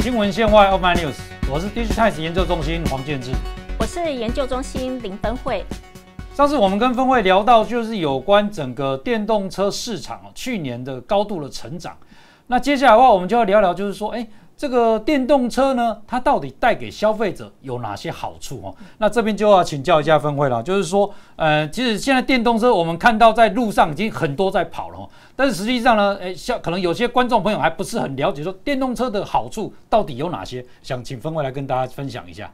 新闻线外 Open News，我是 Digitimes 研究中心黄建志，我是研究中心林分会。上次我们跟分会聊到，就是有关整个电动车市场，去年的高度的成长。那接下来的话，我们就要聊聊，就是说，哎。这个电动车呢，它到底带给消费者有哪些好处哦？那这边就要请教一下分会了，就是说，呃，其实现在电动车我们看到在路上已经很多在跑了，但是实际上呢，诶，像可能有些观众朋友还不是很了解，说电动车的好处到底有哪些，想请分会来跟大家分享一下。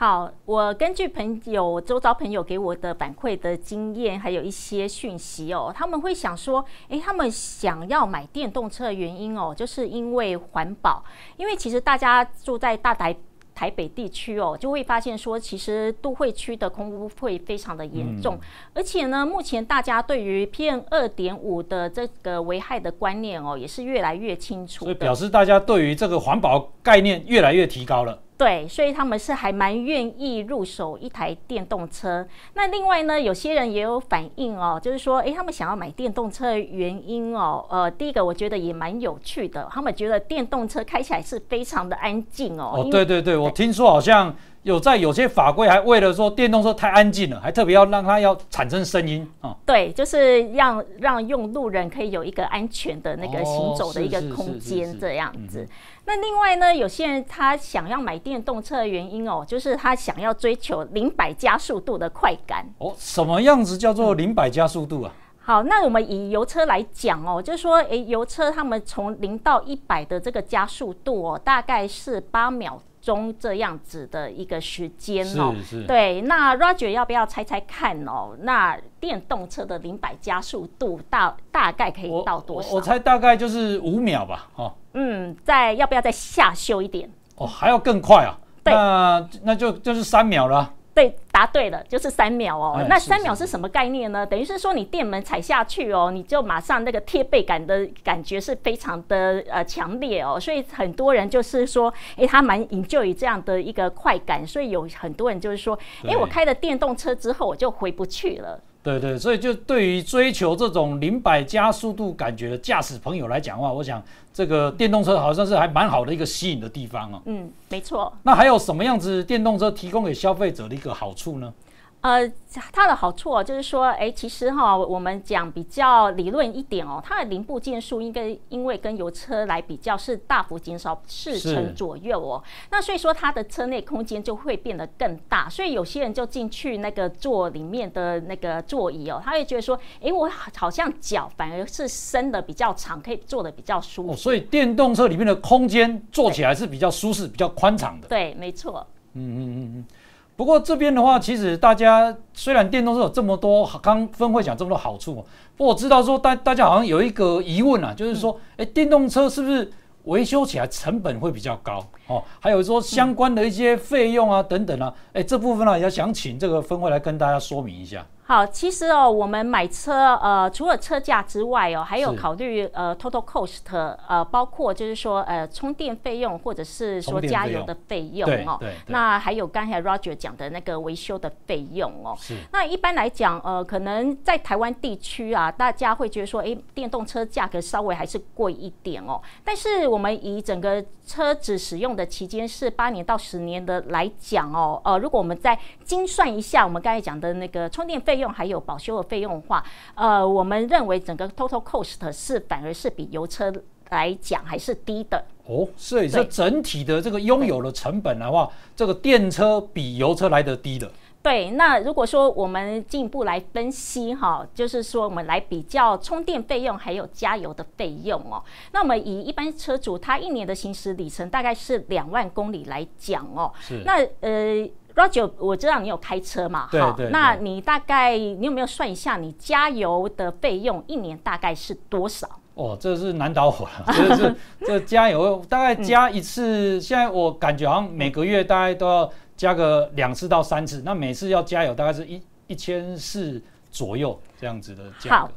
好，我根据朋友周遭朋友给我的反馈的经验，还有一些讯息哦，他们会想说，诶，他们想要买电动车的原因哦，就是因为环保。因为其实大家住在大台台北地区哦，就会发现说，其实都会区的空污会非常的严重，而且呢，目前大家对于 PM 二点五的这个危害的观念哦，也是越来越清楚。所以表示大家对于这个环保概念越来越提高了。对，所以他们是还蛮愿意入手一台电动车。那另外呢，有些人也有反映哦，就是说，诶，他们想要买电动车的原因哦，呃，第一个我觉得也蛮有趣的，他们觉得电动车开起来是非常的安静哦。哦，对对对，我听说好像。有在有些法规还为了说电动车太安静了，还特别要让它要产生声音啊。对，就是让让用路人可以有一个安全的那个行走的一个空间这样子。那另外呢，有些人他想要买电动车的原因哦，就是他想要追求零百加速度的快感。哦，什么样子叫做零百加速度啊？好，那我们以油车来讲哦，就是说，诶，油车他们从零到一百的这个加速度哦，大概是八秒。中这样子的一个时间哦，是是。对，那 Roger 要不要猜猜看哦？那电动车的零百加速度大大概可以到多少？我猜大概就是五秒吧，哦。嗯，再要不要再下修一点？哦，还要更快啊？那那就就是三秒了。对，答对了，就是三秒哦。那三秒是什么概念呢？等于是说你电门踩下去哦，你就马上那个贴背感的感觉是非常的呃强烈哦。所以很多人就是说，哎，他蛮 enjoy 这样的一个快感。所以有很多人就是说，哎，我开了电动车之后我就回不去了。对对，所以就对于追求这种零百加速度感觉的驾驶朋友来讲的话，我想这个电动车好像是还蛮好的一个吸引的地方哦。嗯，没错。那还有什么样子电动车提供给消费者的一个好处呢？呃，它的好处哦，就是说，哎，其实哈，我们讲比较理论一点哦，它的零部件数应该因为跟油车来比较是大幅减少四成左右哦，那所以说它的车内空间就会变得更大，所以有些人就进去那个坐里面的那个座椅哦，他会觉得说，哎，我好像脚反而是伸的比较长，可以坐的比较舒服。所以电动车里面的空间坐起来是比较舒适、比较宽敞的。对，没错。嗯嗯嗯嗯。不过这边的话，其实大家虽然电动车有这么多，刚分会讲这么多好处，不过我知道说大大家好像有一个疑问啊，就是说，哎，电动车是不是维修起来成本会比较高哦？还有说相关的一些费用啊等等啊，哎，这部分呢也想请这个分会来跟大家说明一下。好，其实哦，我们买车，呃，除了车价之外哦，还有考虑呃，total cost，呃，包括就是说呃，充电费用或者是说加油的费用哦。那还有刚才 Roger 讲的那个维修的费用哦。是。那一般来讲，呃，可能在台湾地区啊，大家会觉得说，哎，电动车价格稍微还是贵一点哦。但是我们以整个车子使用的期间是八年到十年的来讲哦，呃，如果我们再精算一下，我们刚才讲的那个充电费。用还有保修的费用的话，呃，我们认为整个 total cost 是反而是比油车来讲还是低的哦。所以这整体的这个拥有的成本的话，这个电车比油车来得低的。对，那如果说我们进一步来分析哈，就是说我们来比较充电费用还有加油的费用哦。那我们以一般车主他一年的行驶里程大概是两万公里来讲哦，是那呃。Roger，我知道你有开车嘛？好，那你大概你有没有算一下，你加油的费用一年大概是多少？哦，这是难倒我了，这是这加油大概加一次，现在我感觉好像每个月大概都要加个两次到三次，那每次要加油大概是一一千四左右这样子的价格。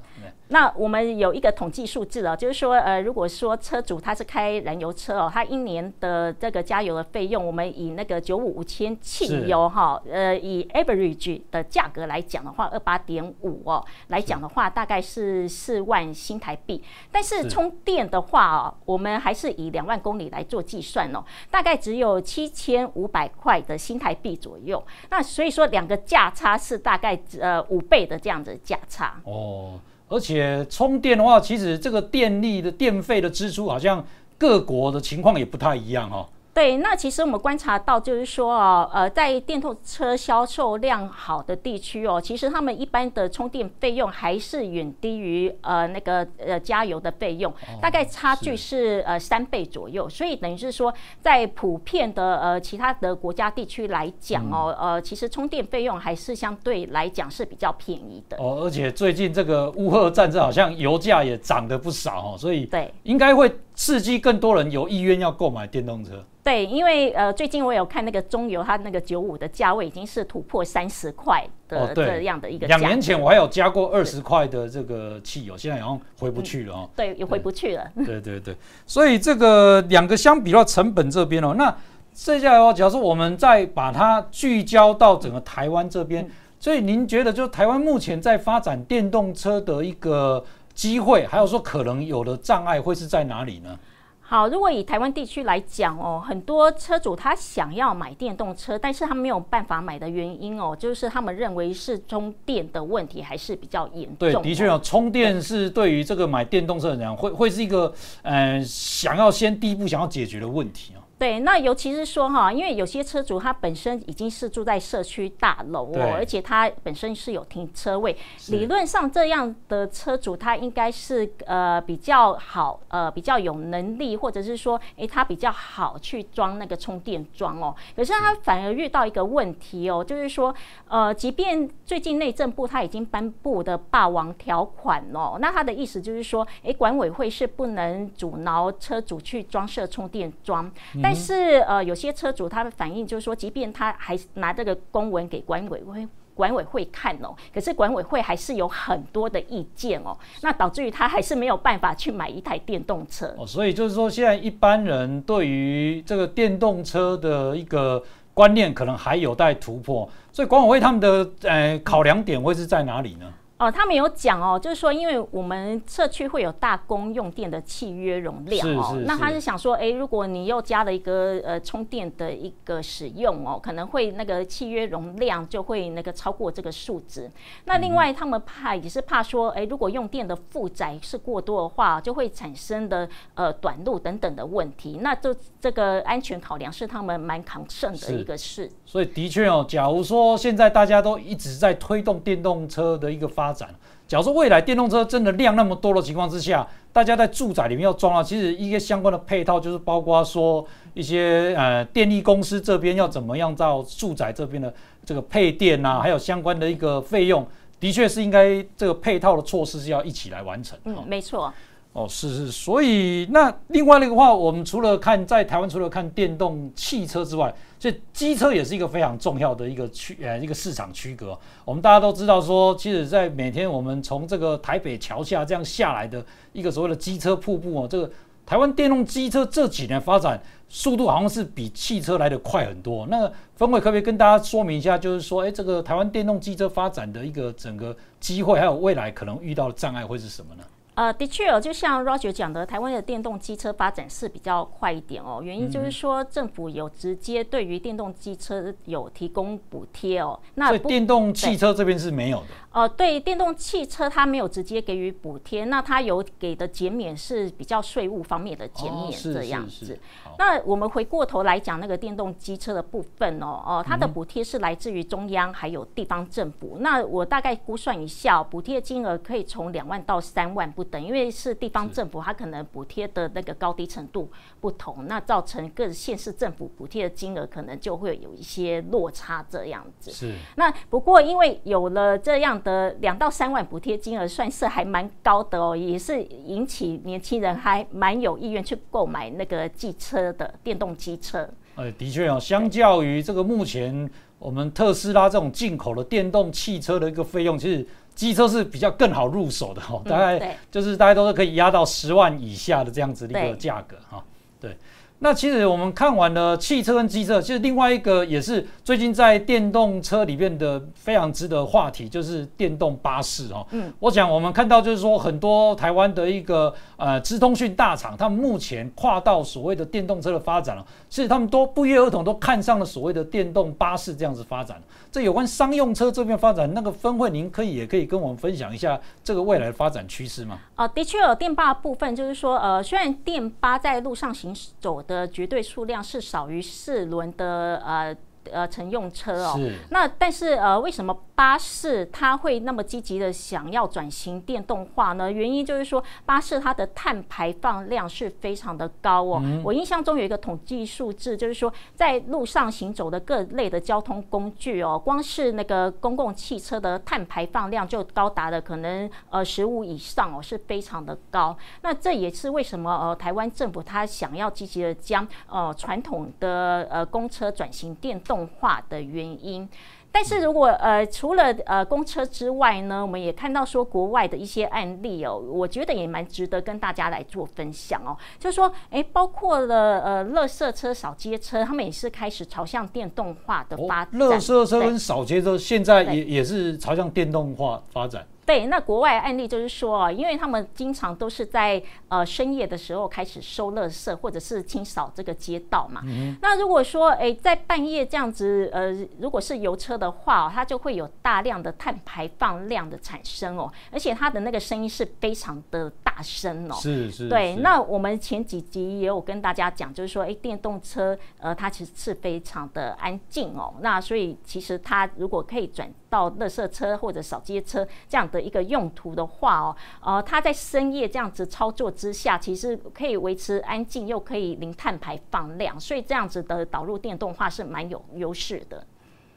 那我们有一个统计数字哦，就是说，呃，如果说车主他是开燃油车哦，他一年的这个加油的费用，我们以那个九五五千汽油哈，呃，以 average 的价格来讲的话，二八点五哦，来讲的话，大概是四万新台币。但是充电的话哦，我们还是以两万公里来做计算哦，大概只有七千五百块的新台币左右。那所以说，两个价差是大概呃五倍的这样子价差哦。而且充电的话，其实这个电力的电费的支出，好像各国的情况也不太一样哦。对，那其实我们观察到，就是说哦，呃，在电动车销售量好的地区哦，其实他们一般的充电费用还是远低于呃那个呃加油的费用，大概差距是呃三倍左右。所以等于是说，在普遍的呃其他的国家地区来讲哦，呃，其实充电费用还是相对来讲是比较便宜的。哦，而且最近这个乌俄战争好像油价也涨得不少哦，所以对，应该会刺激更多人有意愿要购买电动车。对，因为呃，最近我有看那个中油，它那个九五的价位已经是突破三十块的这样的一个。两年前我还有加过二十块的这个汽油，现在好像回不去了哦。对，也回不去了。对对对，所以这个两个相比的话，成本这边哦，那接下来的话，假如说我们再把它聚焦到整个台湾这边，所以您觉得就台湾目前在发展电动车的一个机会，还有说可能有的障碍会是在哪里呢？好，如果以台湾地区来讲哦，很多车主他想要买电动车，但是他没有办法买的原因哦，就是他们认为是充电的问题还是比较严重。对，的确哦，充电是对于这个买电动车的人会会是一个呃想要先第一步想要解决的问题哦。对，那尤其是说哈，因为有些车主他本身已经是住在社区大楼哦，而且他本身是有停车位，理论上这样的车主他应该是呃比较好呃比较有能力，或者是说哎他比较好去装那个充电桩哦。可是他反而遇到一个问题哦，就是说呃，即便最近内政部他已经颁布的霸王条款哦，那他的意思就是说，哎，管委会是不能阻挠车主去装设充电桩，但但是呃，有些车主他的反映就是说，即便他还拿这个公文给管委会管委会看哦，可是管委会还是有很多的意见哦，那导致于他还是没有办法去买一台电动车哦。所以就是说，现在一般人对于这个电动车的一个观念可能还有待突破，所以管委会他们的呃考量点会是在哪里呢？哦，他们有讲哦，就是说，因为我们社区会有大公用电的契约容量哦，那他是想说，哎，如果你又加了一个呃充电的一个使用哦，可能会那个契约容量就会那个超过这个数值。那另外他们怕也是怕说，哎，如果用电的负载是过多的话，就会产生的呃短路等等的问题。那这这个安全考量是他们蛮抗胜的一个事。所以的确哦，假如说现在大家都一直在推动电动车的一个发展，假如说未来电动车真的量那么多的情况之下，大家在住宅里面要装啊，其实一些相关的配套就是包括说一些呃电力公司这边要怎么样到住宅这边的这个配电啊，还有相关的一个费用，的确是应该这个配套的措施是要一起来完成。嗯，没错。哦，是是，所以那另外那个话，我们除了看在台湾，除了看电动汽车之外，这机车也是一个非常重要的一个区呃一个市场区隔。我们大家都知道说，其实，在每天我们从这个台北桥下这样下来的一个所谓的机车瀑布哦，这个台湾电动机车这几年发展速度好像是比汽车来的快很多。那分会可不可以跟大家说明一下，就是说，哎，这个台湾电动机车发展的一个整个机会，还有未来可能遇到的障碍会是什么呢？呃，的确哦，就像 Roger 讲的，台湾的电动机车发展是比较快一点哦。原因就是说，政府有直接对于电动机车有提供补贴哦。那电动汽车这边是没有的。呃，对，电动汽车它没有直接给予补贴，那它有给的减免是比较税务方面的减免这样子。那我们回过头来讲那个电动机车的部分哦，哦，它的补贴是来自于中央还有地方政府。那我大概估算一下，补贴金额可以从两万到三万不等，因为是地方政府，它可能补贴的那个高低程度不同，那造成各县市政府补贴的金额可能就会有一些落差这样子。是。那不过因为有了这样的两到三万补贴金额，算是还蛮高的哦，也是引起年轻人还蛮有意愿去购买那个机车的电动机车。呃，的确哦，相较于这个目前。我们特斯拉这种进口的电动汽车的一个费用，其实机车是比较更好入手的哈，大概就是大家都是可以压到十万以下的这样子的一个价格哈，对。那其实我们看完了汽车跟机车，其实另外一个也是最近在电动车里面的非常值得话题，就是电动巴士哦。嗯，我想我们看到就是说很多台湾的一个呃资通讯大厂，他们目前跨到所谓的电动车的发展了，其实他们都不约而同都看上了所谓的电动巴士这样子发展。这有关商用车这边发展，那个分会您可以也可以跟我们分享一下这个未来的发展趋势吗？哦，的确有电巴部分，就是说呃，虽然电巴在路上行走的的绝对数量是少于四轮的呃。呃，乘用车哦，那但是呃，为什么巴士它会那么积极的想要转型电动化呢？原因就是说，巴士它的碳排放量是非常的高哦。我印象中有一个统计数字，就是说，在路上行走的各类的交通工具哦，光是那个公共汽车的碳排放量就高达了可能呃十五以上哦，是非常的高。那这也是为什么呃，台湾政府它想要积极的将呃传统的呃公车转型电动。动化的原因，但是如果呃除了呃公车之外呢，我们也看到说国外的一些案例哦，我觉得也蛮值得跟大家来做分享哦。就是说，哎，包括了呃，乐色车、扫街车，他们也是开始朝向电动化的发展。乐色车跟扫街车现在也也是朝向电动化发展。对，那国外案例就是说啊，因为他们经常都是在呃深夜的时候开始收垃圾或者是清扫这个街道嘛。那如果说哎在半夜这样子呃，如果是油车的话，它就会有大量的碳排放量的产生哦，而且它的那个声音是非常的大声哦。是是。对，那我们前几集也有跟大家讲，就是说哎电动车呃它其实是非常的安静哦，那所以其实它如果可以转到垃圾车或者扫街车这样。的一个用途的话哦，呃，它在深夜这样子操作之下，其实可以维持安静，又可以零碳排放量，所以这样子的导入电动化是蛮有优势的。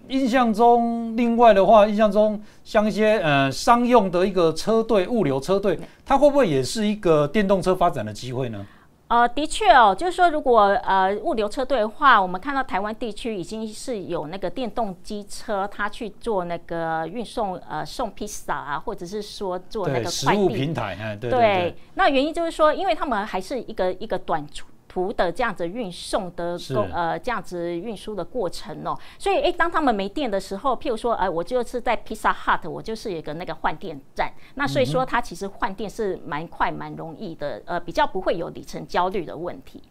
印象中，另外的话，印象中像一些呃商用的一个车队、物流车队，它会不会也是一个电动车发展的机会呢？呃，的确哦，就是说，如果呃物流车队的话，我们看到台湾地区已经是有那个电动机车，它去做那个运送呃送披萨啊，或者是说做那个快递平台，哎，对对。那原因就是说，因为他们还是一个一个短途。图的这样子运送的工呃这样子运输的过程哦，所以哎，当他们没电的时候，譬如说哎，我就是在 Pizza Hut，我就是有个那个换电站，那所以说它其实换电是蛮快蛮容易的，呃，比较不会有里程焦虑的问题。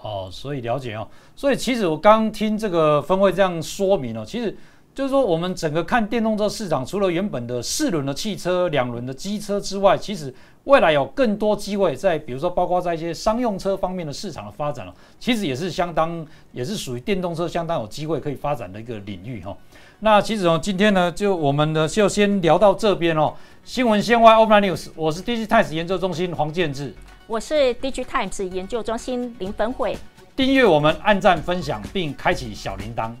哦，所以了解哦，所以其实我刚听这个分会这样说明哦，其实就是说我们整个看电动车市场，除了原本的四轮的汽车、两轮的机车之外，其实。未来有更多机会在，比如说包括在一些商用车方面的市场的发展了，其实也是相当，也是属于电动车相当有机会可以发展的一个领域哈。那其实哦，今天呢，就我们呢就先聊到这边哦。新闻先外 Open News，我是 Digitimes 研究中心黄建志，我是 Digitimes 研究中心林本慧。订阅我们，按赞分享并开启小铃铛。